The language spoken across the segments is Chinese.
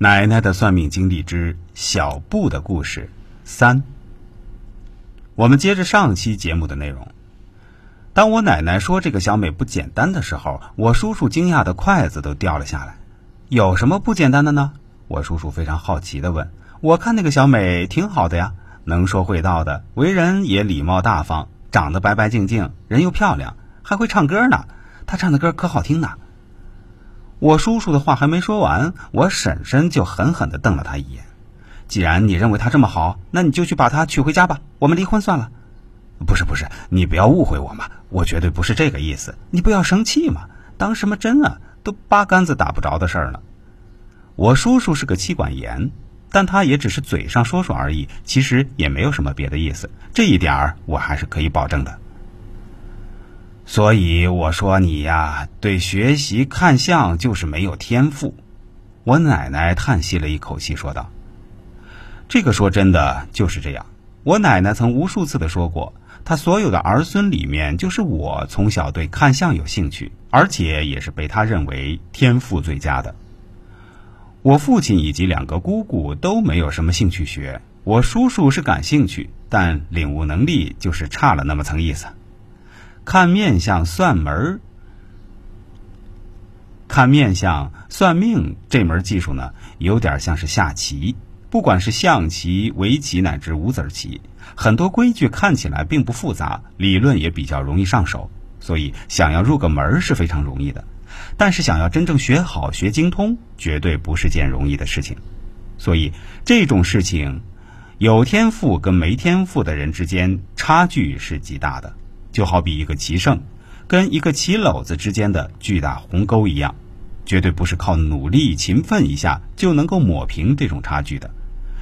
奶奶的算命经历之小布的故事三。我们接着上期节目的内容。当我奶奶说这个小美不简单的时候，我叔叔惊讶的筷子都掉了下来。有什么不简单的呢？我叔叔非常好奇的问。我看那个小美挺好的呀，能说会道的，为人也礼貌大方，长得白白净净，人又漂亮，还会唱歌呢。她唱的歌可好听呢。我叔叔的话还没说完，我婶婶就狠狠地瞪了他一眼。既然你认为他这么好，那你就去把他娶回家吧，我们离婚算了。不是不是，你不要误会我嘛，我绝对不是这个意思，你不要生气嘛，当什么真啊？都八竿子打不着的事儿呢。我叔叔是个妻管严，但他也只是嘴上说说而已，其实也没有什么别的意思，这一点儿我还是可以保证的。所以我说你呀，对学习看相就是没有天赋。我奶奶叹息了一口气，说道：“这个说真的就是这样。我奶奶曾无数次的说过，她所有的儿孙里面，就是我从小对看相有兴趣，而且也是被她认为天赋最佳的。我父亲以及两个姑姑都没有什么兴趣学，我叔叔是感兴趣，但领悟能力就是差了那么层意思。”看面相算门儿，看面相算命这门技术呢，有点像是下棋。不管是象棋、围棋乃至五子棋，很多规矩看起来并不复杂，理论也比较容易上手，所以想要入个门是非常容易的。但是想要真正学好、学精通，绝对不是件容易的事情。所以这种事情，有天赋跟没天赋的人之间差距是极大的。就好比一个棋圣，跟一个棋篓子之间的巨大鸿沟一样，绝对不是靠努力勤奋一下就能够抹平这种差距的。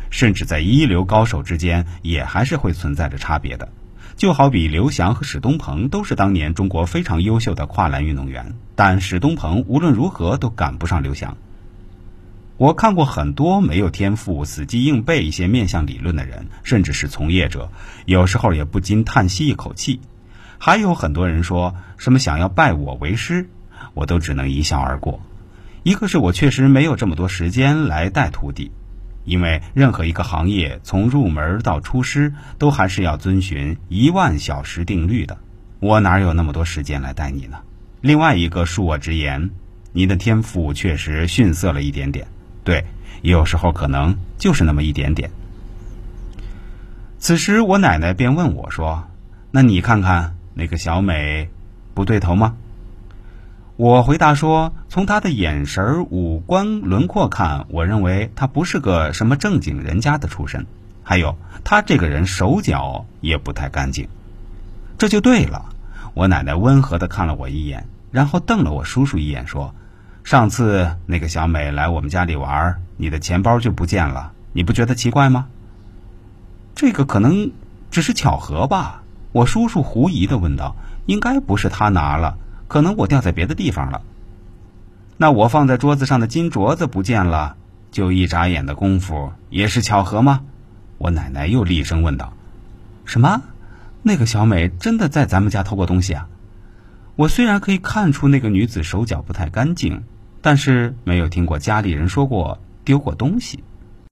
甚至在一流高手之间，也还是会存在着差别的。就好比刘翔和史东鹏都是当年中国非常优秀的跨栏运动员，但史东鹏无论如何都赶不上刘翔。我看过很多没有天赋、死记硬背一些面向理论的人，甚至是从业者，有时候也不禁叹息一口气。还有很多人说什么想要拜我为师，我都只能一笑而过。一个是我确实没有这么多时间来带徒弟，因为任何一个行业从入门到出师都还是要遵循一万小时定律的，我哪有那么多时间来带你呢？另外一个恕我直言，你的天赋确实逊色了一点点，对，有时候可能就是那么一点点。此时我奶奶便问我说：“那你看看。”那个小美不对头吗？我回答说：“从她的眼神、五官轮廓看，我认为她不是个什么正经人家的出身。还有，她这个人手脚也不太干净。”这就对了。我奶奶温和的看了我一眼，然后瞪了我叔叔一眼，说：“上次那个小美来我们家里玩，你的钱包就不见了，你不觉得奇怪吗？”这个可能只是巧合吧。我叔叔狐疑的问道：“应该不是他拿了，可能我掉在别的地方了。那我放在桌子上的金镯子不见了，就一眨眼的功夫，也是巧合吗？”我奶奶又厉声问道：“什么？那个小美真的在咱们家偷过东西啊？”我虽然可以看出那个女子手脚不太干净，但是没有听过家里人说过丢过东西。